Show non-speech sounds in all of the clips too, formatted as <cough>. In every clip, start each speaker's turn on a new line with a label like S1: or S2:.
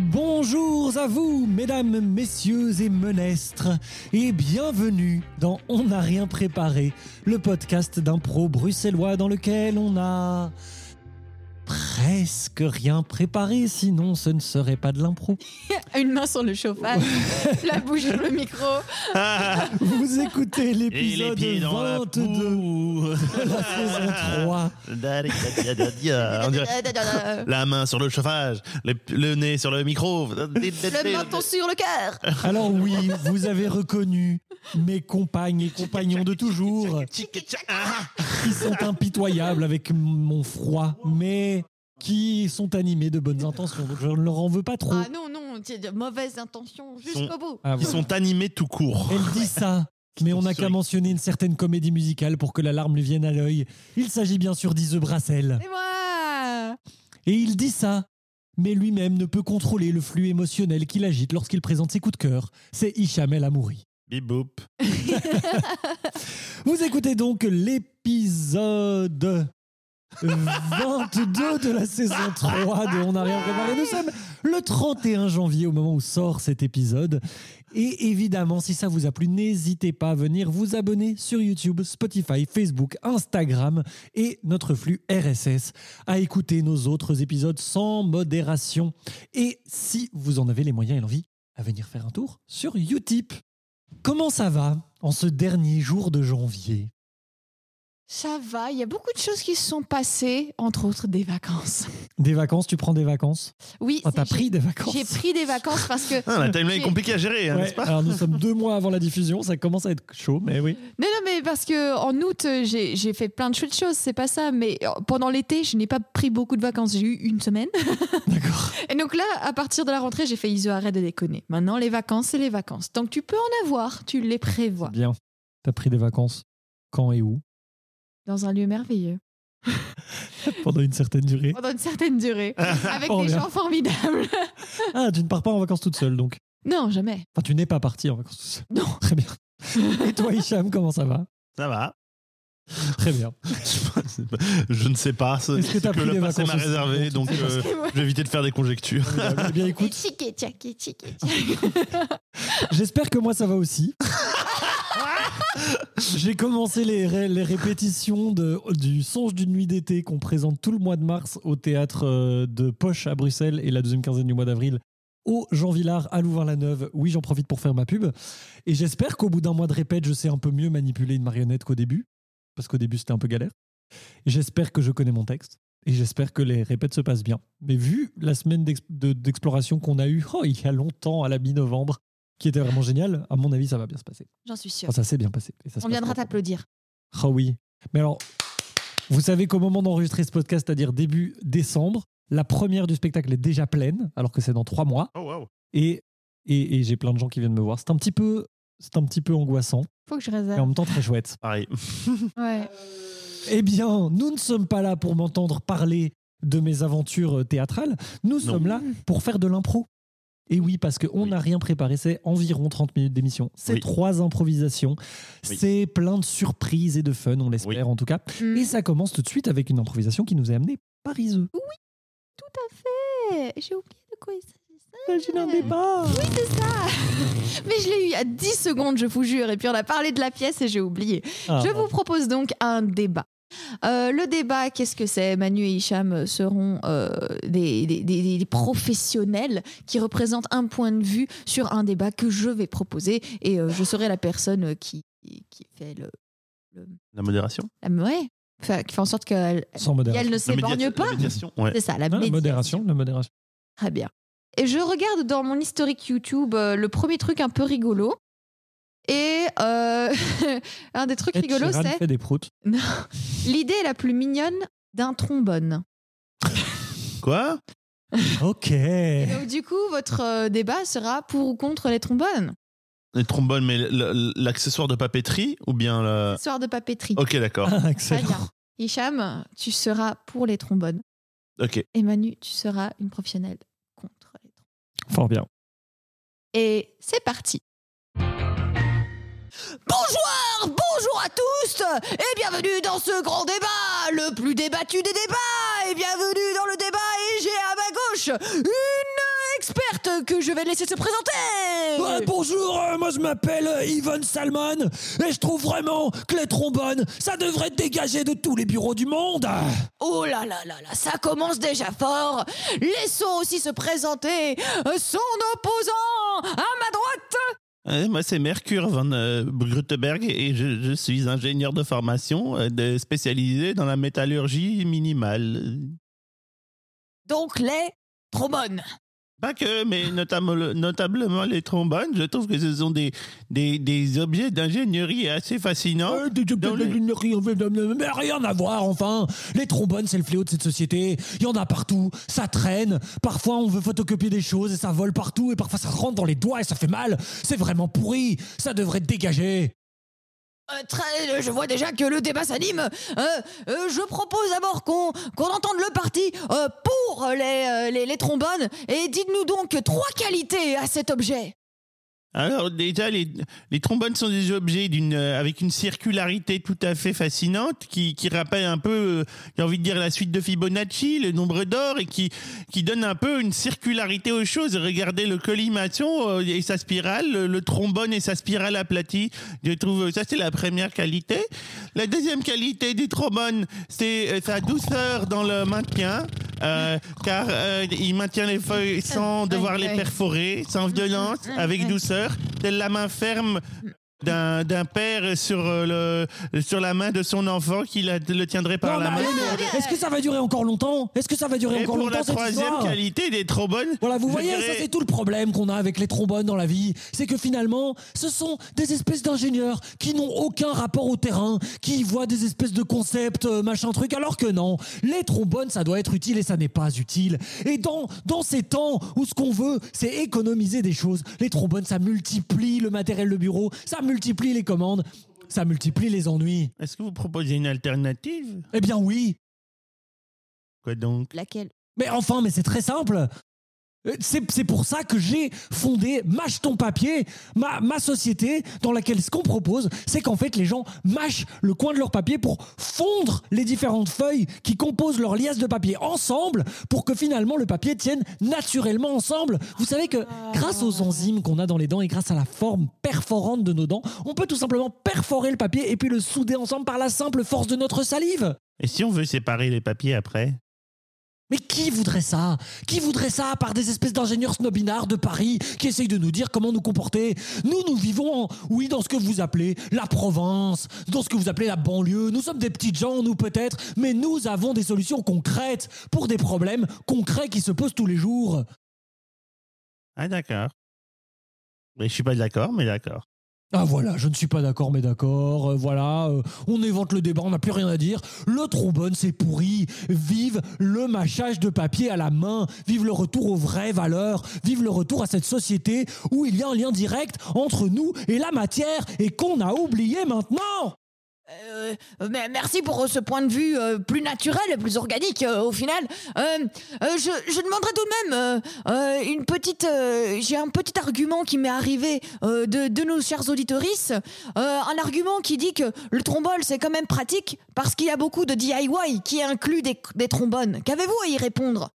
S1: Bonjour à vous, mesdames, messieurs et menestres, et bienvenue dans On n'a rien préparé, le podcast d'impro bruxellois dans lequel on a presque rien préparé, sinon ce ne serait pas de l'impro. <laughs>
S2: Une main sur le chauffage, <laughs> la bouche sur le micro. <laughs>
S1: Vous écoutez l'épisode
S3: pieds dans la
S1: 22
S3: boue.
S1: de la saison 3.
S3: On dirait la main sur le chauffage, le, le nez sur le micro.
S2: Le menton sur le cœur.
S1: Alors oui, vous avez reconnu mes compagnes et compagnons de toujours. qui sont impitoyables avec mon froid, mais qui sont animés de bonnes intentions. Donc je ne leur en veux pas trop.
S2: Ah non, non, c'est de mauvaises intentions jusqu'au bout.
S1: Ah,
S3: Ils
S1: voilà.
S3: sont animés tout court.
S1: Elle dit ça, mais on n'a qu'à mentionner une certaine comédie musicale pour que la larme lui vienne à l'œil. Il s'agit bien sûr d'Ise Brassel.
S2: Et moi
S1: Et il dit ça, mais lui-même ne peut contrôler le flux émotionnel qu'il agite lorsqu'il présente ses coups de cœur. C'est Hicham El Amouri.
S3: Bip boop. <laughs>
S1: Vous écoutez donc l'épisode 22 de la saison 3 de On n'a rien préparé. Nous sommes le 31 janvier au moment où sort cet épisode. Et évidemment, si ça vous a plu, n'hésitez pas à venir vous abonner sur YouTube, Spotify, Facebook, Instagram et notre flux RSS, à écouter nos autres épisodes sans modération. Et si vous en avez les moyens et l'envie, à venir faire un tour sur Utip. Comment ça va en ce dernier jour de janvier?
S2: Ça va, il y a beaucoup de choses qui se sont passées, entre autres des vacances.
S1: Des vacances, tu prends des vacances?
S2: Oui,
S1: Ah, T'as
S2: j'ai-
S1: pris des vacances?
S2: J'ai pris des vacances parce que. <laughs>
S3: Ah, la timeline est compliquée à gérer, hein,
S1: Ouais,
S3: n'est-ce pas?
S1: alors nous sommes deux mois avant la diffusion, ça commence à être chaud, mais oui.
S2: Non, non, mais parce que en août, j'ai j'ai fait plein de chouettes choses, c'est pas ça. Mais euh, pendant l'été, je n'ai pas pris beaucoup de vacances. J'ai eu une semaine. <laughs>
S1: D'accord. <laughs>
S2: Et donc là, à partir de la rentrée, j'ai fait Iso, arrête de déconner. Maintenant, les vacances, c'est les vacances. Donc tu peux en avoir, tu les prévois.
S1: Bien. T'as pris des vacances quand et où?
S2: Dans un lieu merveilleux. <laughs>
S1: Pendant une certaine durée.
S2: Pendant une certaine durée. <laughs> avec
S1: Oh,
S2: des
S1: bien.
S2: gens formidables. <laughs>
S1: Ah, tu ne pars pas en vacances toute seule, donc.
S2: non, jamais.
S1: Enfin, tu n'es pas parti en vacances toute seule.
S2: Non.
S1: Très bien. Et toi, Hicham, comment ça va?
S3: Ça va.
S1: Très bien.
S3: Je ne sais pas. ce-
S1: Est-ce que t'as
S3: ce
S1: pris
S3: le passé m'a réservé,
S1: Donc,
S3: euh, je vais éviter de faire des conjectures.
S1: Eh bien, écoute,
S2: Tchiké, tchaké, tchiké,
S1: j'espère que moi ça va aussi. <laughs> J'ai commencé les, ré- les répétitions de, du Songe d'une nuit d'été qu'on présente tout le mois de mars au théâtre euh, de Poche à Bruxelles et la deuxième quinzaine du mois d'avril au Jean Villard à Louvain-la-Neuve. Oui, j'en profite pour faire ma pub. Et j'espère qu'au bout d'un mois de répète, je sais un peu mieux manipuler une marionnette qu'au début. Parce qu'au début, c'était un peu galère. J'espère que je connais mon texte. Et j'espère que les répètes se passent bien. Mais vu la semaine d'ex- de- d'exploration qu'on a eue oh, il y a longtemps, à la mi-novembre, qui était vraiment génial, à mon avis, ça va bien se passer.
S2: J'en suis sûre.
S1: Enfin, ça s'est bien passé. Et ça se
S2: On viendra t'applaudir.
S1: Ah oui. Mais alors, vous savez qu'au moment d'enregistrer ce podcast, c'est-à-dire début décembre, la première du spectacle est déjà pleine, alors que c'est dans trois mois.
S3: Oh, wow.
S1: Et, et, et j'ai plein de gens qui viennent me voir. C'est un petit peu, c'est un petit peu angoissant,
S2: Faut que je
S1: et en
S2: réserve.
S1: même temps très chouette.
S3: Pareil. <laughs>
S2: Ouais.
S1: Eh bien, nous ne sommes pas là pour m'entendre parler de mes aventures théâtrales. Nous sommes là pour faire de l'impro. Et oui, parce qu'on
S3: Oui.
S1: n'a rien préparé, c'est environ 30 minutes d'émission. C'est
S3: Oui.
S1: trois improvisations.
S3: Oui.
S1: C'est plein de surprises et de fun, on l'espère en tout cas.
S2: Mm.
S1: Et ça commence tout de suite avec une improvisation qui nous est amenée par Iseux.
S2: Eh, J'ai oublié de quoi il s'agissait.
S1: Imagine un débat
S2: Oui, c'est ça. <laughs> Mais je l'ai eu a 10 secondes, je vous jure. Et puis on a parlé de la pièce et j'ai oublié.
S1: Ah,
S2: Je vous propose donc un débat. Euh, le débat, qu'est-ce que c'est Manu et Hicham seront euh, des, des- des- des professionnels qui représentent un point de vue sur un débat que je vais proposer et euh, je serai la personne qui, qui fait le.
S3: La modération?
S2: La ouais, enfin, qui fait en sorte qu'elle
S1: Sans modération.
S2: elle ne
S3: média-
S2: pas.
S3: La médiation Ouais.
S2: C'est ça, la
S1: Ah, modération, la modération.
S2: Très bien. Et je regarde dans mon historique YouTube euh, le premier truc un peu rigolo. Et euh, <laughs> un des trucs
S1: Ed
S2: rigolos, c'est
S1: fait des proutes. <laughs>
S2: l'idée la plus mignonne d'un trombone.
S3: Quoi?
S1: Ok.
S2: Et donc, du coup, votre euh, débat sera pour ou contre les trombones.
S3: Les trombones, mais l- l'accessoire de papeterie ou bien
S2: de papeterie.
S3: Ok, d'accord.
S1: Ah,
S2: Très
S1: excellent.
S2: bien. Hicham, tu seras pour les trombones.
S3: Ok.
S2: Et Manu, tu seras une professionnelle contre les trombones.
S1: Fort bien.
S2: Et c'est parti. Bonjour, bonjour à tous et bienvenue dans ce grand débat, le plus débattu des débats et bienvenue dans le débat et j'ai à ma gauche une experte que je vais laisser se présenter.
S1: Ouais, bonjour, euh, moi je m'appelle euh, Yvonne Salmon et je trouve vraiment que les trombones, ça devrait être dégagé de tous les bureaux du monde.
S2: Oh là là là là, ça commence déjà fort. Laissons aussi se présenter euh, son opposant à ma droite.
S4: Euh, moi, c'est Mercure van euh, Gruteberg et je, suis ingénieur de formation euh, spécialisé dans la métallurgie minimale.
S2: Donc les trombones.
S4: Pas que, mais notamment, notablement les trombones. Je trouve que ce sont des, des, des objets d'ingénierie assez fascinants.
S1: Euh, des-
S4: les-
S1: rien- Mais rien à voir, enfin. Les trombones, c'est le fléau de cette société. Il y en a partout, ça traîne. Parfois, on veut photocopier des choses et ça vole partout. Et parfois, ça rentre dans les doigts et ça fait mal. C'est vraiment pourri. Ça devrait être dégagé.
S2: Euh, très, je vois déjà que le débat s'anime. Euh, euh, je propose d'abord qu'on entende le parti euh, pour euh, les trombones. Et dites-nous donc trois qualités à cet objet.
S4: Alors déjà, les, les trombones sont des objets d'une euh, avec une circularité tout à fait fascinante qui, qui rappelle un peu, euh, j'ai envie de dire, la suite de Fibonacci, le nombre d'or, et qui, qui donne un peu une circularité aux choses. Regardez le collimation euh, et sa spirale, le, le trombone et sa spirale aplatie. Je trouve ça c'est la première qualité. La deuxième qualité du trombone, c'est sa douceur dans le maintien, euh, car euh, il maintient les feuilles sans devoir les perforer, sans violence, avec douceur, telle la main ferme d'un d'un père sur, euh, le, sur la main de son enfant qui la- le tiendrait par
S1: Non,
S4: la main.
S1: Est-ce que ça va durer encore longtemps? Est-ce que ça va durer
S4: Et
S1: encore
S4: pour
S1: longtemps
S4: la troisième qualité des trombones,
S1: Voilà, vous voyez,
S4: dirais-
S1: ça c'est tout le problème qu'on a avec les trombones dans la vie. C'est que finalement, ce sont des espèces d'ingénieurs qui n'ont aucun rapport au terrain, qui voient des espèces de concepts, euh, machin truc, alors que non, les trombones, ça doit être utile et ça n'est pas utile. Et dans, dans ces temps où ce qu'on veut, c'est économiser des choses, les trombones, ça multiplie le matériel de bureau, ça multiplie les commandes, ça multiplie les ennuis.
S4: Est-ce que vous proposez une alternative?
S1: Eh bien oui,
S4: Quoi donc?
S2: Laquelle?
S1: Mais enfin, mais c'est très simple. Euh, C'est pour ça que j'ai fondé Mâche ton papier, ma société, dans laquelle ce qu'on propose, c'est qu'en fait les gens mâchent le coin de leur papier pour fondre les différentes feuilles qui composent leur liasse de papier ensemble pour que finalement le papier tienne naturellement ensemble. Vous savez que grâce aux enzymes qu'on a dans les dents et grâce à la forme perforante de nos dents, on peut tout simplement perforer le papier et puis le souder ensemble par la simple force de notre salive.
S4: Et si on veut séparer les papiers après?
S1: Mais qui voudrait ça? Qui voudrait ça à part des espèces d'ingénieurs snobinards de Paris qui essayent de nous dire comment nous comporter? Nous, nous vivons, oui, dans ce que vous appelez la province, dans ce que vous appelez la banlieue. Nous sommes des petites gens, nous peut-être, mais nous avons des solutions concrètes pour des problèmes concrets qui se posent tous les jours.
S4: Ah d'accord. Mais je suis pas d'accord, mais d'accord.
S1: Ah voilà, je ne suis pas d'accord, mais d'accord. euh, voilà, euh, on évente le débat, on n'a plus rien à dire. Le trombone, c'est pourri. Vive le mâchage de papier à la main. Vive le retour aux vraies valeurs. Vive le retour à cette société où il y a un lien direct entre nous et la matière et qu'on a oublié maintenant.
S2: Euh, merci pour ce point de vue euh, plus naturel et plus organique euh, au final. Euh, euh, je, je demanderais tout de même euh, euh, une petite. euh, J'ai un petit argument qui m'est arrivé euh, de, de nos chers auditorices. Euh, un argument qui dit que le trombone c'est quand même pratique parce qu'il y a beaucoup de DIY qui inclut des trombones. Qu'avez-vous à y répondre?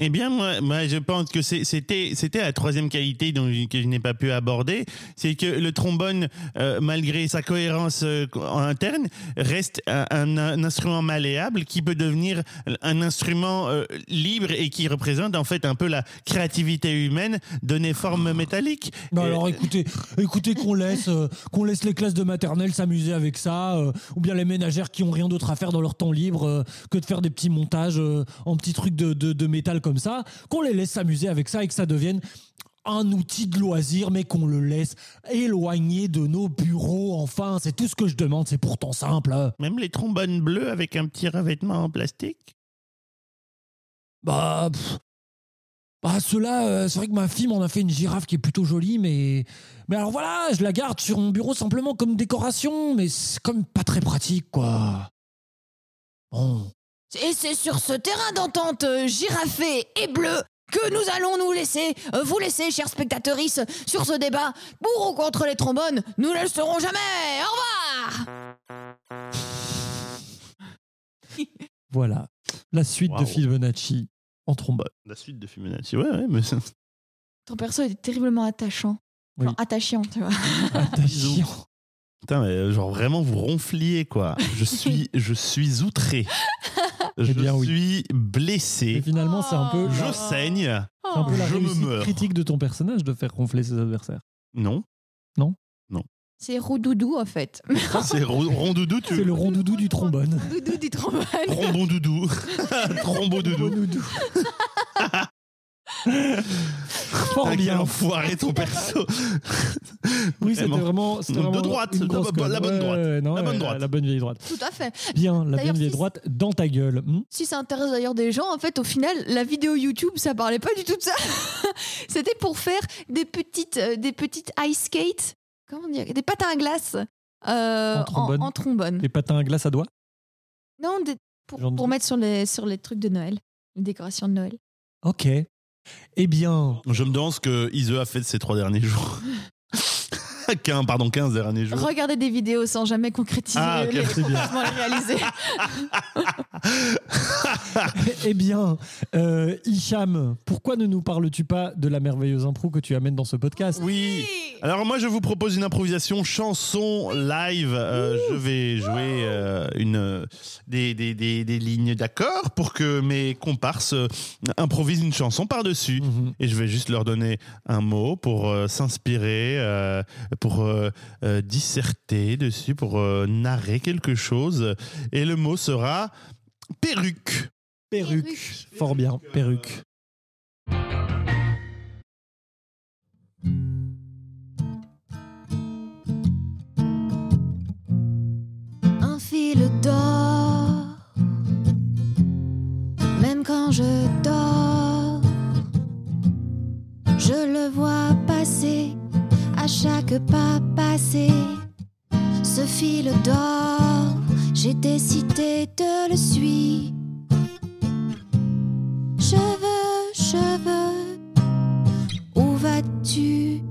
S4: Eh bien, moi, moi je pense que c'était c'était la troisième qualité dont je- que je n'ai pas pu aborder, c'est que le trombone, euh, malgré sa cohérence euh, en interne, reste un, instrument malléable qui peut devenir un instrument euh, libre et qui représente en fait un peu la créativité humaine donnée forme métallique.
S1: Non,
S4: Et-
S1: alors écoutez, écoutez qu'on laisse, euh, qu'on laisse les classes de maternelle s'amuser avec ça, euh, ou bien les ménagères qui ont rien d'autre à faire dans leur temps libre euh, que de faire des petits montages euh, en petits trucs de, de, de métal comme ça, qu'on les laisse s'amuser avec ça et que ça devienne un outil de loisir, mais qu'on le laisse éloigné de nos bureaux. Enfin, c'est tout ce que je demande, c'est pourtant simple. hein.
S4: Même les trombones bleus avec un petit revêtement en plastique?
S1: Bah, pff. bah ceux-là, euh, c'est vrai que ma fille m'en a fait une girafe qui est plutôt jolie, mais mais alors voilà, je la garde sur mon bureau simplement comme décoration, mais c'est comme pas très pratique, quoi. Bon.
S2: Et c'est sur ce terrain d'entente euh, girafé et bleu que nous allons nous laisser, euh, vous laisser, chers spectateurs, sur ce débat pour ou contre les trombones. Nous ne le saurons jamais. Au revoir. <laughs>
S1: Voilà, la suite de. Fibonacci en trombone.
S4: La suite de Fibonacci, ouais, ouais, mais
S2: ton perso est terriblement attachant.
S1: Oui.
S2: attachant, tu vois. <laughs>
S1: Attachant.
S4: Putain, mais euh, genre vraiment vous ronfliez quoi. Je suis, <laughs> je suis outré. Je
S1: Eh bien, oui.
S4: suis blessé.
S1: Et finalement, c'est un peu.
S4: Je
S1: la-
S4: saigne.
S1: c'est un peu la
S4: Je me
S1: réussite
S4: meurs.
S1: critique de ton personnage de faire ronfler ses adversaires.
S4: Non.
S2: C'est Roudoudou en fait.
S4: C'est ro- rondoudou. Tu...
S1: C'est le rondoudou du trombone.
S2: Doudou du trombone.
S4: Trombon-doudou. <laughs> Trombo-doudou. <laughs>
S1: Fort bien.
S4: enfoiré ton perso. <laughs>
S1: Oui, c'était
S4: Vraiment. De droite,
S1: une
S4: la
S1: grosse
S4: bonne droite.
S1: ouais, non,
S4: La bonne droite.
S1: La bonne vieille droite.
S2: Tout à fait.
S1: Bien, la bonne vieille
S2: si-
S1: droite dans ta gueule. Hmm
S2: Si ça intéresse d'ailleurs des gens, en fait, au final, la vidéo YouTube, ça parlait pas du tout de ça. <laughs> C'était pour faire des petites, euh, des petites ice skates, comment dire, des patins à glace euh,
S1: En trombone.
S2: en trombone.
S1: Les patins à glace à doigts?
S2: Non, des- pour,
S1: Genre de-
S2: pour mettre sur les, sur les trucs de Noël, les décorations de Noël.
S1: Ok. Eh bien,
S4: Je me demande ce que Ise a fait de ces trois derniers jours. <laughs> 15, pardon, 15 derniers jours.
S2: Regardez des vidéos sans jamais concrétiser
S4: Ah, ok,
S2: les,
S1: bien.
S2: réaliser. <laughs> <laughs>
S1: eh bien, euh, Hicham, pourquoi ne nous parles-tu pas de la merveilleuse impro que tu amènes dans ce podcast
S4: Oui. Alors moi je vous propose une improvisation chanson live. Euh, je vais jouer euh, une euh, des, des, des, des lignes d'accords pour que mes comparses improvisent une chanson par-dessus.
S1: Mhm.
S4: Et je vais juste leur donner un mot pour euh, s'inspirer, euh, pour euh, euh, disserter dessus, pour euh, narrer quelque chose. Et le mot sera perruque.
S1: Perruque.
S2: Perruque.
S1: Fort bien, perruque.
S2: un fil d'or. Même quand je dors, je le vois passer à chaque pas passé. Ce fil d'or, j'ai décidé de le suivre. Cheveux, cheveux, où vas-tu?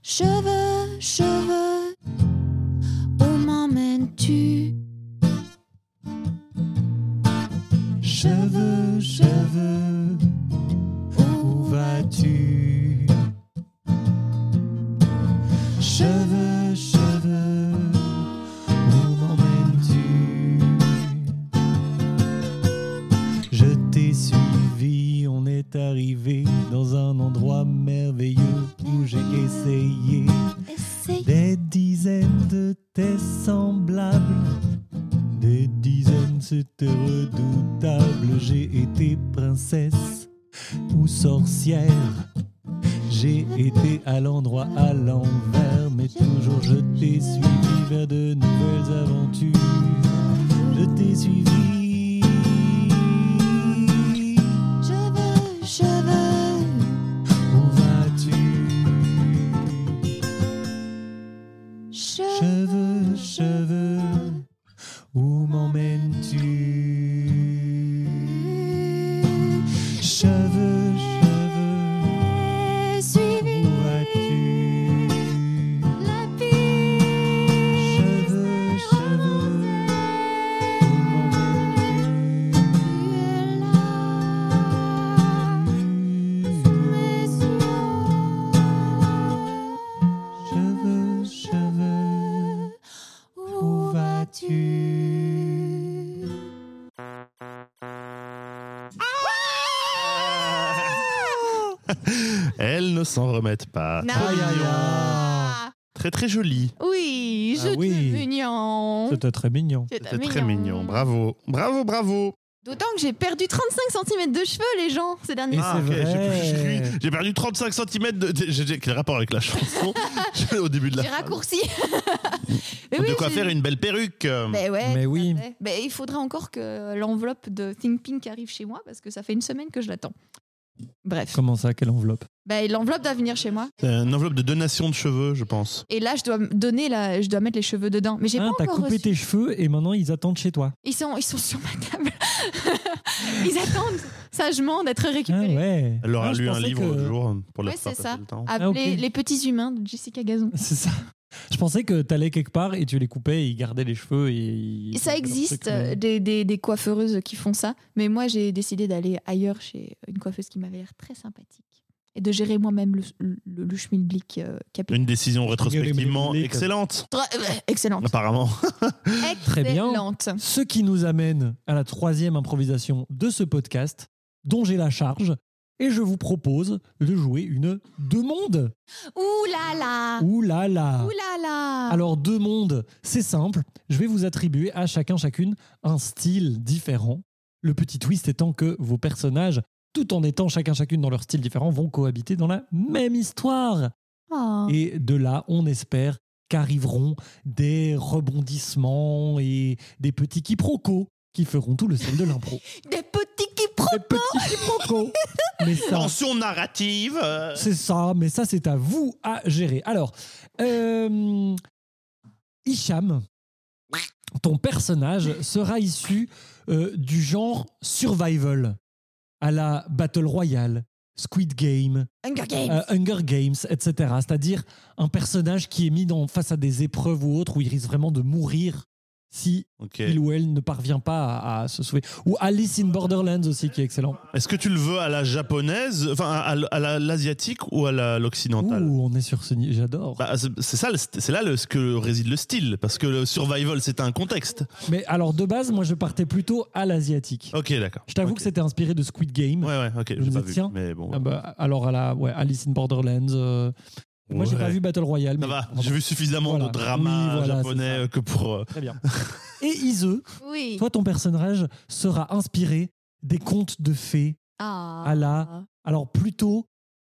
S2: Cheveux, cheveux, où m'emmènes-tu?
S1: Cheveux, cheveux, est arrivé dans un endroit merveilleux où j'ai essayé des dizaines de tes semblables. Des dizaines, c'était redoutable. J'ai été princesse ou sorcière. J'ai été à l'endroit à l'envers, mais toujours je t'ai suivi vers de nouvelles aventures. Je t'ai suivi.
S4: S'en remettent pas.
S2: Non.
S4: Trop
S1: Aïe, aïe,
S4: mignon.
S2: Ah.
S4: Très très joli.
S2: Oui, je
S1: Ah oui.
S2: suis mignon.
S1: C'était très mignon.
S4: C'était très mignon. Bravo. Bravo, bravo.
S2: D'autant que j'ai perdu 35 cm de cheveux, les gens, ces derniers
S1: Et c'est
S4: ok, j'ai
S1: vrai.
S4: j'ai cru- J'ai perdu 35 cm de. J'ai j'ai- quel rapport avec la chanson <laughs> Au début de la
S2: J'ai raccourci. <laughs> Mais
S4: De quoi
S2: j'ai-
S4: faire une belle perruque.
S2: Ben ouais,
S1: Mais
S2: tout à
S1: oui.
S2: fait. Ben, il faudra encore que l'enveloppe de Think Pink arrive chez moi parce que ça fait une semaine que je l'attends. Bref.
S1: Comment ça, quelle enveloppe
S2: Ben, l'enveloppe doit venir chez moi.
S4: C'est une enveloppe de donation de cheveux, je pense.
S2: Et là, je dois donner la... je dois mettre les cheveux dedans. Mais j'ai
S1: Ah,
S2: pas
S1: t'as
S2: encore
S1: coupé
S2: reçu.
S1: tes cheveux et maintenant ils attendent chez toi.
S2: Ils sont, ils sont sur ma table. <laughs> ils attendent sagement d'être
S1: Ah
S2: récupérés.
S1: ouais.
S4: Elle leur a
S1: Ah,
S4: lu un livre
S1: que-
S4: jour pour leur
S2: Ouais,
S4: faire
S2: c'est
S4: passer
S2: ça.
S4: le temps.
S2: Appelé
S1: Ah, ok.
S2: Les Petits Humains de Jessica Gazon.
S1: C'est ça. Je pensais que t'allais quelque part et tu les coupais et ils gardaient les cheveux et.
S2: Ça existe, euh, des, des, des coiffeuses qui font ça. Mais moi, j'ai décidé d'aller ailleurs chez une coiffeuse qui m'avait l'air très sympathique. Et de gérer moi-même le, le, le schmilblick euh, capillaire.
S4: Une décision rétrospectivement excellente,
S2: Très- euh, excellente.
S4: apparemment. <laughs>
S1: Très bien. Ce qui nous amène à la troisième improvisation de ce podcast, dont j'ai la charge. Et je vous propose de jouer une deux mondes.
S2: Ouh là là
S1: Ouh là là
S2: Ouh là là
S1: Alors, deux mondes, c'est simple. Je vais vous attribuer à chacun, chacune, un style différent. Le petit twist étant que vos personnages, tout en étant chacun, chacune dans leur style différent, vont cohabiter dans la même histoire.
S2: Oh.
S1: Et de là, on espère qu'arriveront des rebondissements et des petits quiproquos qui feront tout le sel de l'impro. <laughs>
S2: Des
S1: Des petits quiproquos <laughs> Mais ça,
S4: Tension narrative. euh,
S1: c'est ça, mais ça, c'est à vous à gérer. Alors, euh, Hicham, ton personnage sera issu euh, du genre survival, à la Battle Royale, Squid Game,
S2: Hunger Games.
S1: euh, Hunger Games, etc. C'est-à-dire un personnage qui est mis dans, face à des épreuves ou autres où il risque vraiment de mourir si
S4: Ok.
S1: il ou elle ne parvient pas à, à se sauver. Ou Alice in Borderlands aussi, qui est excellent.
S4: Est-ce que tu le veux à la japonaise, enfin à, la- l'asiatique ou à l'occidentale
S1: on est sur ce j'adore.
S4: Bah, c'est ça, c'est là le, ce que réside le style, parce que le survival c'est un contexte.
S1: Mais alors, de base, moi, je partais plutôt à l'asiatique.
S4: Ok, d'accord.
S1: Je t'avoue que c'était inspiré de Squid Game.
S4: Ouais, ouais, ok,
S1: Je
S4: pas vu. Mais bon.
S1: Ah bah, alors, à la ouais, Alice in Borderlands. euh, Moi, j'ai pas vu Battle Royale.
S4: Ça
S1: mais-
S4: va,
S1: Pardon.
S4: j'ai vu suffisamment
S1: Voilà.
S4: de drama
S1: Oui, voilà,
S4: japonais que pour. euh,
S1: Très bien. <laughs> Et Ise,
S2: Oui.
S1: toi, ton personnage sera inspiré des contes de fées.
S2: Ah.
S1: à la- Alors, plutôt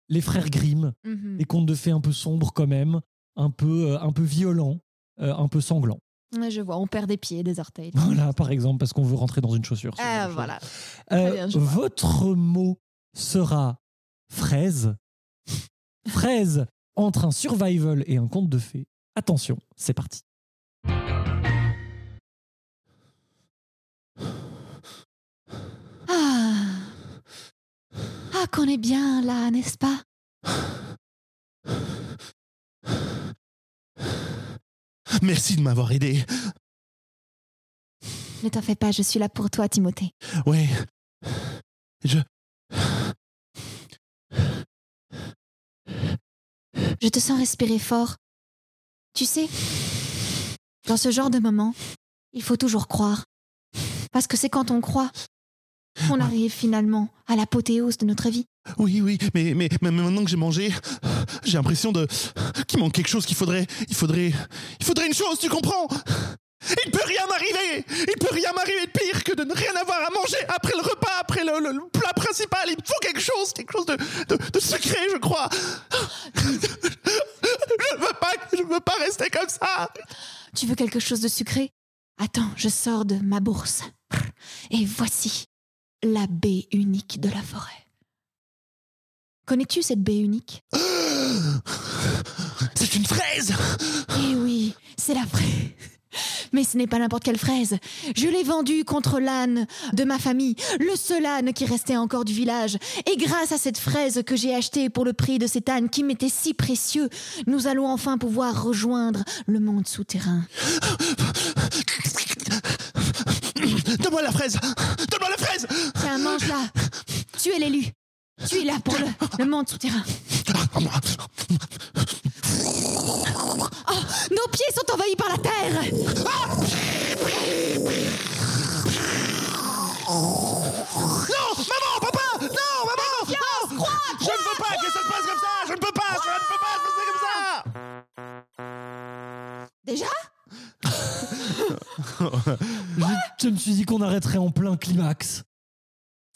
S1: les frères Grimm,
S2: Mhm.
S1: des contes de fées un peu sombres quand même, un peu, euh, un peu violents, euh, un peu sanglants.
S2: Ouais, je vois, on perd des pieds, des orteils. <laughs>
S1: Voilà, par exemple, parce qu'on veut rentrer dans une chaussure. ce genre
S2: Ah,
S1: de choses.
S2: voilà.
S1: Euh,
S2: bien, je vois.
S1: votre mot sera fraise. <laughs> fraise entre un survival et un conte de fées. Attention, c'est parti.
S2: Ah. Ah, qu'on est bien là, n'est-ce pas?
S4: Merci de m'avoir aidé.
S2: Ne t'en fais pas, je suis là pour toi, Timothée.
S4: Ouais. Je.
S2: Je te sens respirer fort. Tu sais, dans ce genre de moment, il faut toujours croire. Parce que c'est quand on croit qu'on arrive finalement à l'apothéose de notre vie.
S4: Oui, oui, mais, mais, mais maintenant que j'ai mangé, j'ai l'impression de. qu'il manque quelque chose qu'il faudrait. Il faudrait. Il faudrait une chose, tu comprends? Il peut rien m'arriver Il peut rien m'arriver de pire que de ne rien avoir à manger après le repas, après le, le- le plat principal. Il me faut quelque chose, quelque chose de, de, de secret, je crois. je veux pas, je veux pas rester comme ça.
S2: Tu veux quelque chose de sucré? Attends, je sors de ma bourse. Et voici la baie unique de la forêt. Connais-tu cette baie unique? <gasps>
S4: C'est une fraise
S2: Eh oui, c'est la fraise. Mais ce n'est pas n'importe quelle fraise. Je l'ai vendue contre l'âne de ma famille, le seul âne qui restait encore du village. Et grâce à cette fraise que j'ai achetée pour le prix de cet âne qui m'était si précieux, nous allons enfin pouvoir rejoindre le monde souterrain.
S4: Donne-moi la fraise Donne-moi la fraise
S2: Tiens, mange-la. Tu es l'élu. Tu es là pour le, le monde souterrain. Oh, nos pieds sont envahis par la terre.
S4: Non Maman Papa Non Maman Non Je ne veux pas que ça se passe comme ça Je ne peux pas Ça ne peut pas se passer comme ça
S2: Déjà?
S1: Je, je me suis dit qu'on arrêterait en plein climax.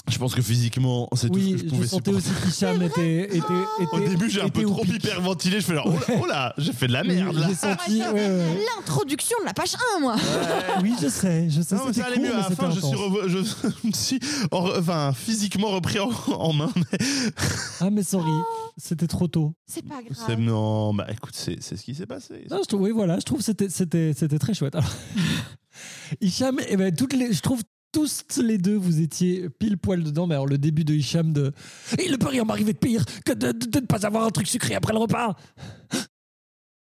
S4: Je pense que physiquement, c'est tout ce
S1: Oui,
S4: que je
S1: je,
S4: pouvais
S1: sentais
S4: supporter.
S1: aussi qu'Hicham était, était, était.
S4: Au début, j'ai un peu trop
S1: pic.
S4: hyperventilé. Je fais là, oh là, oh j'ai fait de la merde là.
S1: J'ai senti. ouais, ouais.
S2: L'introduction de la page 1, moi.
S1: Oui, je sais, je sais.
S4: Non, mais
S1: c'était
S4: ça allait mieux. À la fin, je, suis je <laughs> me suis en- enfin, physiquement repris en, en main. mais <laughs>
S1: Ah, mais sorry, c'était trop tôt.
S2: C'est pas
S4: c'est-
S2: grave.
S4: non, bah écoute, c'est ce qui s'est passé.
S1: Non, je trouve, oui, voilà, je trouve que c'était très chouette. Alors, <laughs> Hicham, eh ben, toutes les, je trouve tous les deux, vous étiez pile poil dedans. Mais alors, le début de Hicham de Il ne peut rien m'arriver de pire que de, de- de ne pas avoir un truc sucré après le repas.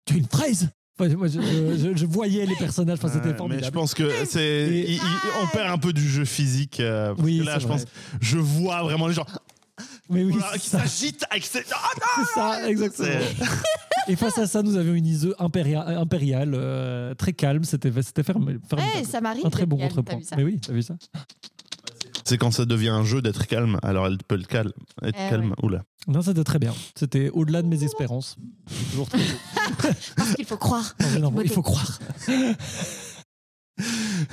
S1: Tu, une fraise Enfin, moi, je, je- je voyais les personnages, enfin, c'était
S4: Ouais, mais
S1: formidable.
S4: je pense que c'est,
S1: Et-
S4: il- il- on perd un peu du jeu physique. euh, parce
S1: Oui,
S4: que là,
S1: c'est
S4: je
S1: vrai.
S4: pense, je vois vraiment les gens
S1: Mais oui,
S4: voilà, qui
S1: ça,
S4: s'agitent avec ces. Ah, non
S1: c'est ça, exactement. <laughs> Et face à ça, nous avions une ISE impériale, impériale euh, très calme. C'était c'était fermé.
S2: Ouais,
S1: formidable.
S2: ça m'arrive.
S1: un très bon
S2: calme,
S1: contrepoint. Mais oui, t'as vu ça
S4: C'est quand ça devient un jeu d'être calme, alors elle peut le calme. Être
S2: Eh
S4: calme. Oula.
S1: Non, c'était très bien. C'était au-delà de mes espérances. C'est toujours très beau. <laughs>
S2: Parce qu'il faut croire.
S1: Non, mais non, il faut croire. <laughs>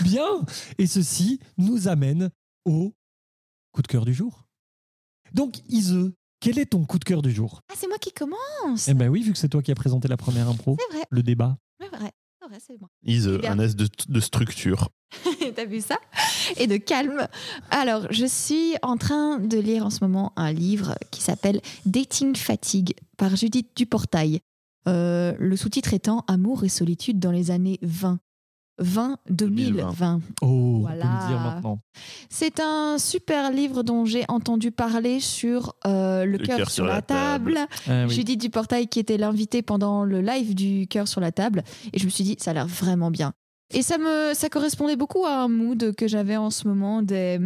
S1: Bien. Et ceci nous amène au coup de cœur du jour. Donc, Ise, quel est ton coup de cœur du jour?
S2: Ah, c'est moi qui commence.
S1: Eh ben oui, vu que c'est toi qui as présenté la première impro,
S2: C'est vrai,
S1: le débat.
S2: c'est vrai. C'est vrai, c'est moi.
S4: Ise,
S2: Eh
S4: un S de, de structure. <laughs>
S2: T'as vu ça? Et de calme. Alors, je suis en train de lire en ce moment un livre qui s'appelle Dating Fatigue par Judith Duportail. Euh, le sous-titre étant Amour et solitude dans les années 20. 20 2020.
S1: Oh, on peut
S2: Voilà.
S1: le dire maintenant.
S2: C'est un super livre dont j'ai entendu parler sur euh, Le, cœur sur, la table.
S1: Ah oui.
S2: Judith Duportail qui était l'invitée pendant le live du cœur sur la table et je me suis dit ça a l'air vraiment bien. Et ça me ça correspondait beaucoup à un mood que j'avais en ce moment des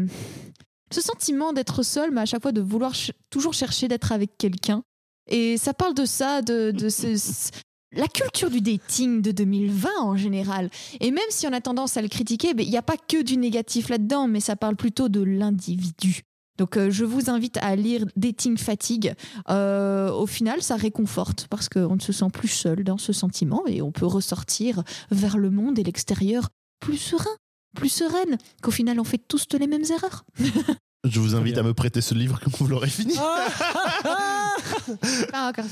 S2: ce sentiment d'être seul mais à chaque fois de vouloir ch- toujours chercher d'être avec quelqu'un. Et ça parle de ça de, de ce- la culture du dating de 2020 en général. Et même si on a tendance à le critiquer, ben, il n'y a pas que du négatif là-dedans, mais ça parle plutôt de l'individu. Donc euh, je vous invite à lire Dating Fatigue. Euh, au final, ça réconforte parce qu'on ne se sent plus seul dans ce sentiment et on peut ressortir vers le monde et l'extérieur plus serein, plus sereine, qu'au final on fait tous les mêmes erreurs. <laughs>
S4: Je vous invite à me prêter ce livre quand vous l'aurez fini.
S2: Pas encore.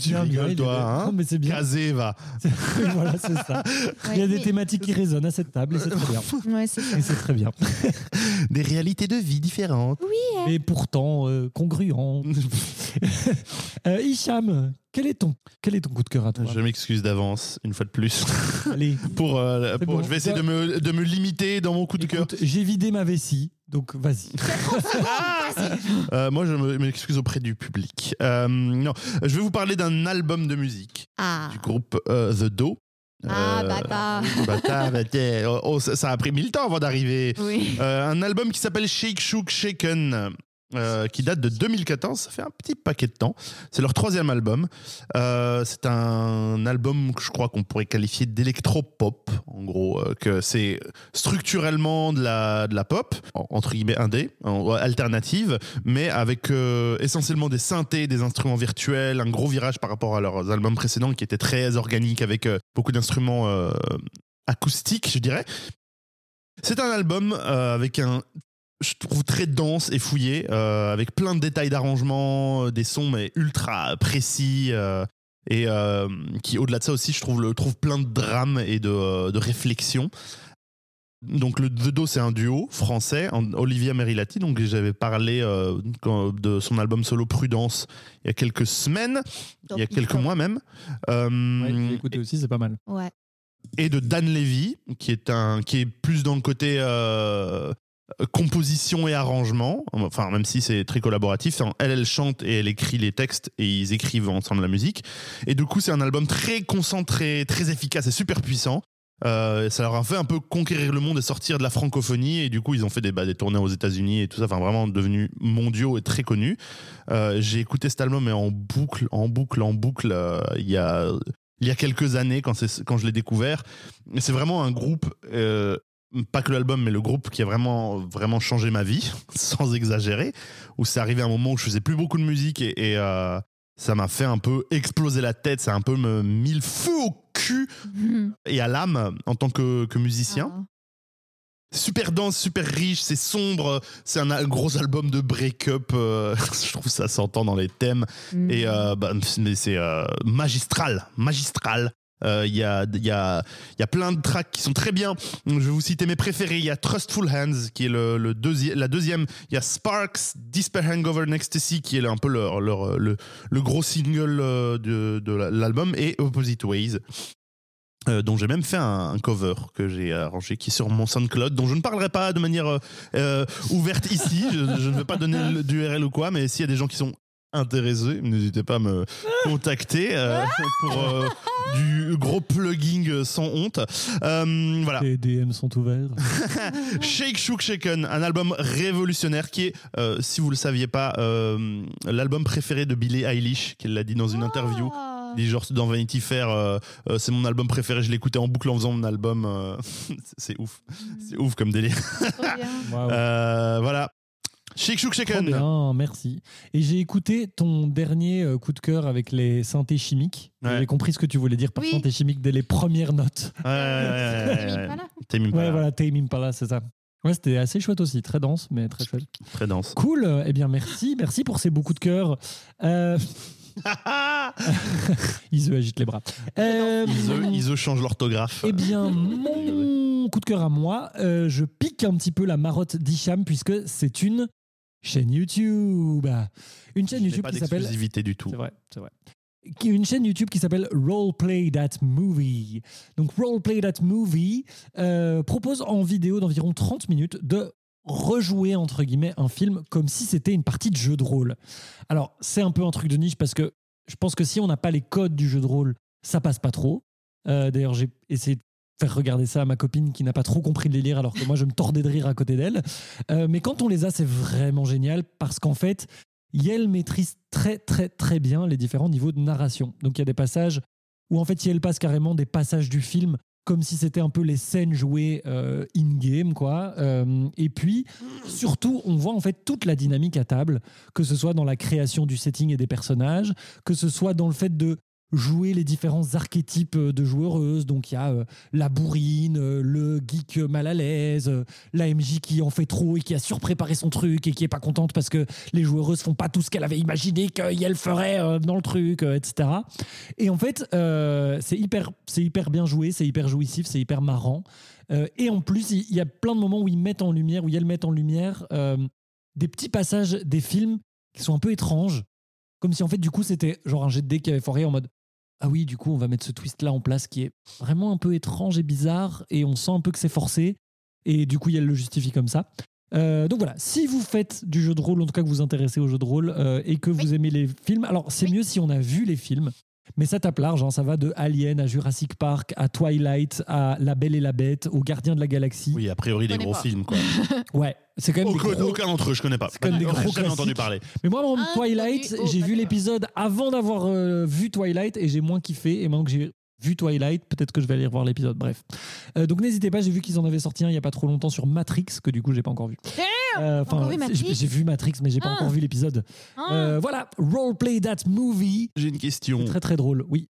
S4: tu rigoles, toi, hein
S1: Non, mais c'est bien.
S4: Casé, va. <laughs>
S1: voilà, c'est ça. Il y a
S2: Ouais,
S1: des
S2: mais-
S1: thématiques qui résonnent à cette table et c'est très bien.
S2: Ouais, c'est ça.
S1: Et c'est très bien. <laughs>
S4: Des réalités de vie différentes.
S1: Et pourtant euh, congruent. <laughs> Euh, Hicham, quel est, ton, quel est ton coup de cœur à toi?
S4: Je m'excuse d'avance, une fois de plus.
S1: Allez,
S4: pour, euh,
S1: C'est
S4: pour-
S1: bon.
S4: je vais essayer de me, de me limiter dans mon coup de cœur.
S1: écoute, j'ai vidé ma vessie, donc vas-y. <laughs>
S4: Euh, moi, je me- m'excuse auprès du public. Euh, non, je vais vous parler d'un album de musique
S2: Ah,
S4: du groupe euh, The Do.
S2: ah
S4: Euh,
S2: bâtard. <laughs>
S4: bâtard, bâtard. Oh, oh, ça, ça a pris mille temps avant d'arriver.
S2: Oui.
S4: Euh, un album qui s'appelle Shake Shook Shaken. Euh, qui date de 2014, ça fait un petit paquet de temps. C'est leur troisième album. Euh, c'est un album que je crois qu'on pourrait qualifier d'électro-pop, en gros, euh, que c'est structurellement de la, pop, en- entre guillemets indé, alternative, mais avec essentiellement des synthés, des instruments virtuels, un gros virage par rapport à leurs albums précédents qui étaient très organiques avec beaucoup d'instruments acoustiques, je dirais. C'est un album avec un je trouve très dense et fouillé, euh, avec plein de détails d'arrangement, euh, des sons mais ultra précis. euh, et euh, qui, au-delà de ça aussi, je trouve, le, trouve plein de drames et de, euh, de réflexions. Donc le The Do, c'est un duo français, en- Olivia Merilati, donc j'avais parlé euh, de son album solo Prudence il y a quelques semaines, il y a quelques mois même. Euh,
S1: Ouais, écouté aussi, c'est pas mal.
S2: Ouais.
S4: et de Dan Levy, qui est, un, qui est plus dans le côté euh, composition et arrangement, enfin même si c'est très collaboratif, elle, elle chante et elle écrit les textes et ils écrivent ensemble la musique. Et du coup, c'est un album très concentré, très efficace et super puissant. Euh, ça leur a fait un peu conquérir le monde et sortir de la francophonie et du coup ils ont fait des, bah, tournées aux États-Unis et tout ça, enfin vraiment devenus mondiaux et très connus. Euh, J'ai écouté cet album mais en boucle, en boucle, en boucle. euh, Il y a quelques années quand, je l'ai découvert. C'est vraiment un groupe, euh, pas que l'album, mais le groupe qui a vraiment, vraiment changé ma vie, <laughs> sans exagérer, où c'est arrivé un moment où je faisais plus beaucoup de musique et, et, euh, ça m'a fait un peu exploser la tête, ça a un peu me mis le feu au cul <laughs> et à l'âme en tant que, que musicien.
S2: Ah.
S4: Super dense, super riche, c'est sombre, c'est un, gros album de break-up, euh, <laughs> je trouve ça s'entend dans les thèmes.
S2: Mm.
S4: Et euh, bah, mais c'est euh, magistral, Euh, Il y, a, y, y a plein de tracks qui sont très bien. Je vais vous citer mes préférés. Il y a Trustful Hands, qui est le, le la deuxième. Il y a Sparks, Despair Hangover Ecstasy, qui est un peu leur, le, gros single euh, de, de l'album, et Opposite Ways. euh, dont j'ai même fait un, cover que j'ai arrangé qui est sur mon SoundCloud, dont je ne parlerai pas de manière ouverte ici. Je, ne vais pas donner d'URL ou quoi, mais s'il y a des gens qui sont intéressés, n'hésitez pas à me contacter euh, <laughs> pour euh, du gros plugging sans honte. Euh, voilà.
S1: Les DM sont ouverts. <laughs>
S4: Shake Shook Shaken, un album révolutionnaire qui est, euh, si vous le saviez pas, euh, l'album préféré de Billie Eilish, qu'elle l'a dit dans une interview.
S2: Ah.
S4: Dit genre dans Vanity Fair, euh, euh, c'est mon album préféré, je l'écoutais en boucle en faisant mon album. euh, <laughs> c'est ouf, c'est ouf comme délire.
S2: Trop bien.
S1: Waouh.
S4: Euh, voilà. Shaken.
S1: bien, merci. Et j'ai écouté ton dernier euh, coup de cœur avec les synthés chimiques.
S4: Ouais.
S1: J'ai compris ce que tu voulais dire par
S2: Oui.
S1: synthé chimique dès les premières notes.
S4: Ouais, ouais, ouais, ouais,
S2: Timmy
S4: ouais.
S2: Impala.
S4: Tame Impala.
S1: Ouais, voilà, Tame Impala, c'est ça. Ouais, c'était assez chouette aussi, très dense, mais très chouette.
S4: Très dense.
S1: Cool, eh bien merci, merci pour ces beaux coups de cœur. Euh... <laughs> Iso agite les bras. Euh,
S4: Iso, Iso change l'orthographe.
S1: Eh bien, mon coup de cœur à moi, euh, je pique un petit peu la marotte d'Hicham puisque c'est une chaîne YouTube. Une chaîne
S4: Je
S1: YouTube
S4: pas
S1: qui s'appelle
S4: d'exclusivité du tout.
S1: C'est vrai, c'est vrai. Qui une chaîne YouTube qui s'appelle Roleplay That Movie. Donc Roleplay That Movie euh, propose en vidéo d'environ 30 minutes de rejouer entre guillemets un film comme si c'était une partie de jeu de rôle. Alors c'est un peu un truc de niche parce que je pense que si on n'a pas les codes du jeu de rôle, ça passe pas trop. Euh, D'ailleurs j'ai essayé de faire regarder ça à ma copine qui n'a pas trop compris le délire alors que moi je me tordais de rire à côté d'elle. Euh, mais quand on les a, c'est vraiment génial parce qu'en fait, Yel maîtrise très très très bien les différents niveaux de narration. Donc il y a des passages où en fait Yel passe carrément des passages du film comme si c'était un peu les scènes jouées euh, in-game, quoi. Euh, et puis, surtout, on voit en fait toute la dynamique à table, que ce soit dans la création du setting et des personnages, que ce soit dans le fait de jouer les différents archétypes euh, de joueuses. Donc il y a euh, la bourrine, euh, le geek mal à l'aise, euh, la MJ qui en fait trop et qui a surpréparé son truc et qui est pas contente parce que les joueuses font pas tout ce qu'elle avait imaginé qu'elle ferait dans le truc, etc. Et en fait, c'est hyper, c'est hyper bien joué, c'est hyper jouissif, c'est hyper marrant. Et en plus, il y a plein de moments où ils mettent en lumière, où ils mettent en lumière des petits passages des films qui sont un peu étranges. Comme si en fait, du coup, c'était genre un jet de dés qui avait foiré en mode Ah oui, du coup, on va mettre ce twist-là en place qui est vraiment un peu étrange et bizarre et on sent un peu que c'est forcé. Et du coup, elle le justifie comme ça. Euh, donc voilà, si vous faites du jeu de rôle, en tout cas que vous vous intéressez au jeu de rôle euh, et que vous aimez les films, alors c'est
S2: Oui.
S1: mieux si on a vu les films, mais ça tape large, hein, ça va de Alien à Jurassic Park, à Twilight, à La Belle et la Bête, aux Gardiens de la Galaxie.
S4: Oui, a priori des gros
S2: pas.
S4: films, quoi. <laughs>
S1: Ouais, c'est quand même des
S4: Aucun,
S1: gros-
S4: aucun d'entre eux, je connais pas.
S1: C'est quand même des gros
S4: jamais entendu parler.
S1: Mais moi, mon
S2: Ah,
S1: Twilight.
S2: Oh,
S1: j'ai vu l'épisode avant d'avoir euh, vu Twilight et j'ai moins kiffé. Et maintenant que j'ai vu Twilight, peut-être que je vais aller revoir l'épisode. Bref. Euh, donc n'hésitez pas, j'ai vu qu'ils en avaient sorti un il n'y a pas trop longtemps sur Matrix, que du coup, j'ai pas encore vu. Euh, j'ai vu Matrix, mais j'ai pas
S2: Ah.
S1: encore vu l'épisode.
S2: Ah.
S1: Euh, voilà, Roleplay That Movie.
S4: J'ai une question.
S1: Très très drôle, oui.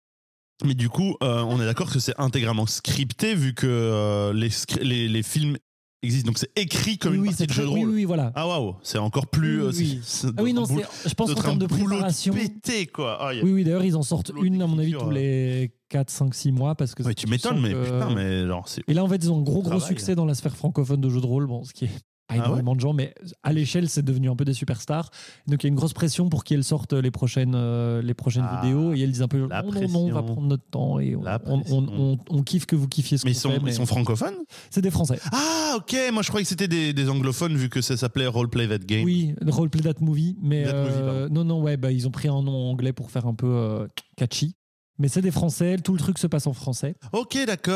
S4: Mais du coup, euh, on est d'accord que c'est intégralement scripté vu que euh, les, scri- les, les films existent. Donc c'est écrit comme
S1: oui,
S4: une
S1: oui,
S4: partie
S1: c'est
S4: de jeu de
S1: oui,
S4: rôle.
S1: oui, oui, voilà.
S4: Ah waouh, c'est encore plus.
S1: Oui,
S4: euh,
S1: oui. Ah oui, non, c'est- je pense
S4: un
S1: termes de préparation.
S4: pété, quoi. Ah,
S1: Oui, oui, d'ailleurs, ils en sortent une, à mon avis, tous les 4, 5, 6 mois. Parce que
S4: Ouais, tu m'étonnes, mais
S1: que-
S4: putain, mais genre, c'est.
S1: Et là, en fait, ils ont un gros, gros
S4: Travail.
S1: succès dans la sphère francophone de jeux de rôle, bon, ce qui est pas
S4: Ah ouais
S1: énormément de gens, mais à l'échelle, c'est devenu un peu des superstars. Donc, il y a une grosse pression pour qu'elles sortent les prochaines, euh, les prochaines
S4: Ah,
S1: vidéos. Et elles disent un peu
S4: la
S1: non, non, non, on va prendre notre temps et on, on, on,
S4: pression.
S1: on- on kiffe que vous kiffiez ce
S4: Mais
S1: qu'on
S4: ils sont,
S1: fait, mais
S4: ils sont francophones?
S1: C'est des Français.
S4: Ah, ok, moi je croyais que c'était des, des anglophones vu que ça s'appelait Roleplay That Game.
S1: Oui, Roleplay That Movie. Mais
S4: That Movie,
S1: euh, non, non, ouais, bah, ils ont pris un nom anglais pour faire un peu euh, catchy. Mais c'est des Français, tout le truc se passe en français.
S4: Ok, d'accord.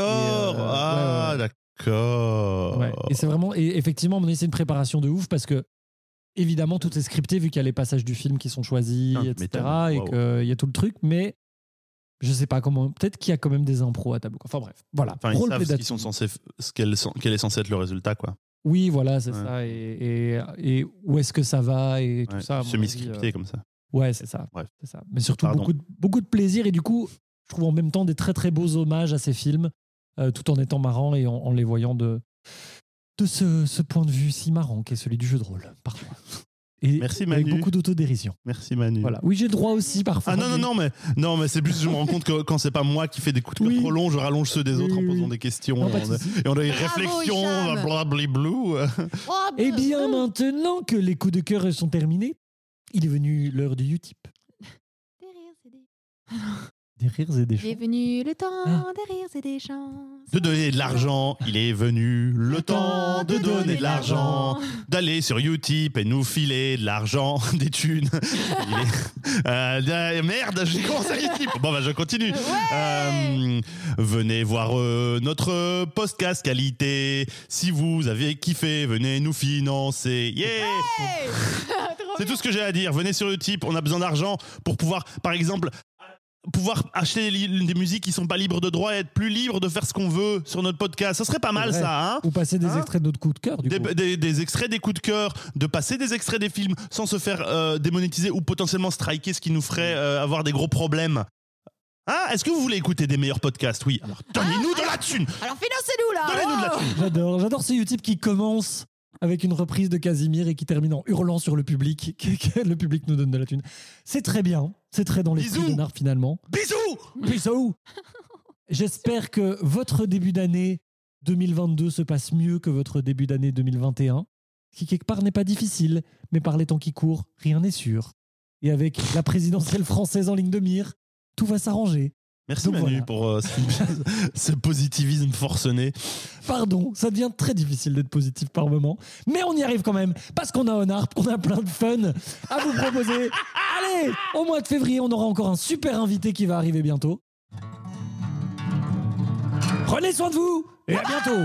S1: Euh,
S4: ah,
S1: ouais, ouais.
S4: D'accord.
S1: Ouais. Et c'est vraiment, et effectivement, à mon avis, c'est une préparation de ouf parce que, évidemment, tout est scripté vu qu'il y a les passages du film qui sont choisis,
S4: Ah,
S1: etc.
S4: m'étonnes.
S1: Et qu'il y a tout le truc, mais je sais pas comment. Peut-être qu'il y a quand même des impros à tableau. Enfin bref, voilà.
S4: Enfin, ils savent ce qu'ils sont censés, quel est censé être le résultat, quoi.
S1: Oui, voilà, c'est
S4: Ouais.
S1: ça. Et, et, et où est-ce que ça va et tout
S4: Ouais,
S1: ça.
S4: Semi-scripté
S1: euh,
S4: comme ça.
S1: Ouais, c'est ça.
S4: Bref.
S1: Ça. Mais surtout
S4: Pardon.
S1: beaucoup de, beaucoup de plaisir et du coup, je trouve en même temps des très très beaux hommages à ces films, euh, tout en étant marrant et en, en les voyant de, de ce, ce point de vue si marrant qu'est celui du jeu de rôle, parfois. Et
S4: Merci,
S1: avec
S4: Manu.
S1: beaucoup d'autodérision.
S4: Merci Manu.
S1: Voilà. Oui, j'ai le droit aussi parfois.
S4: Ah non, non, non, mais, non, mais c'est plus, je me rends compte que quand c'est pas moi qui fais des coups de cœur
S1: Oui.
S4: trop longs, je rallonge ceux des
S1: Oui,
S4: autres en posant
S1: oui.
S4: des questions.
S1: Non, de
S4: on a- et on a des réflexions, blablablou.
S2: Oh, <laughs>
S1: Eh bien, maintenant que les coups de cœur sont terminés, il est venu l'heure du Utip. <laughs>
S2: des rires, des-
S1: et des
S2: Il est
S1: chants.
S2: venu le temps
S1: Ah.
S2: des rires et des chants.
S4: De donner de l'argent, il est venu le temps de donner de l'argent, d'aller sur Utip et nous filer de l'argent, <laughs> des thunes. Est- Euh, euh, merde, j'ai commencé à Utip. Bon, bah, je continue. Euh, venez voir euh, notre podcast qualité. Si vous avez kiffé, venez nous financer. Yeah! <laughs> C'est tout ce que j'ai à dire. Venez sur Utip, on a besoin d'argent pour pouvoir, par exemple, pouvoir acheter des, musiques qui sont pas libres de droit et être plus libre de faire ce qu'on veut sur notre podcast. Ça serait pas mal,
S1: vrai.
S4: ça, hein
S1: Ou passer des
S4: Hein
S1: extraits de notre coup de cœur, du
S4: des,
S1: coup.
S4: des- des extraits des coups de cœur, de passer des extraits des films sans se faire euh, démonétiser ou potentiellement striker, ce qui nous ferait euh, avoir des gros problèmes. Hein Est-ce que vous voulez écouter des meilleurs podcasts? Oui. Alors, donnez-nous de la thune
S2: Alors financez-nous là
S4: Donnez-nous de la thune
S1: J'adore, j'adore ce Utip qui commence avec une reprise de Casimir et qui termine en hurlant sur le public, <laughs> le public nous donne de la thune. C'est très bien, c'est très dans l'esprit
S4: Bisous.
S1: de Nard finalement.
S4: Bisous
S1: Bisous <laughs> J'espère que votre début d'année 2022 se passe mieux que votre début d'année 2021, ce qui quelque part n'est pas difficile, mais par les temps qui courent, rien n'est sûr. Et avec la présidentielle française en ligne de mire, tout va s'arranger.
S4: Merci
S1: Donc
S4: Manu
S1: voilà.
S4: pour euh, <laughs> ce, positivisme forcené.
S1: Pardon, ça devient très difficile d'être positif par moment, mais on y arrive quand même parce qu'on a un arp, qu'on a plein de fun à vous proposer. <laughs> Allez, au mois de février, on aura encore un super invité qui va arriver bientôt. Prenez soin de vous et à bientôt.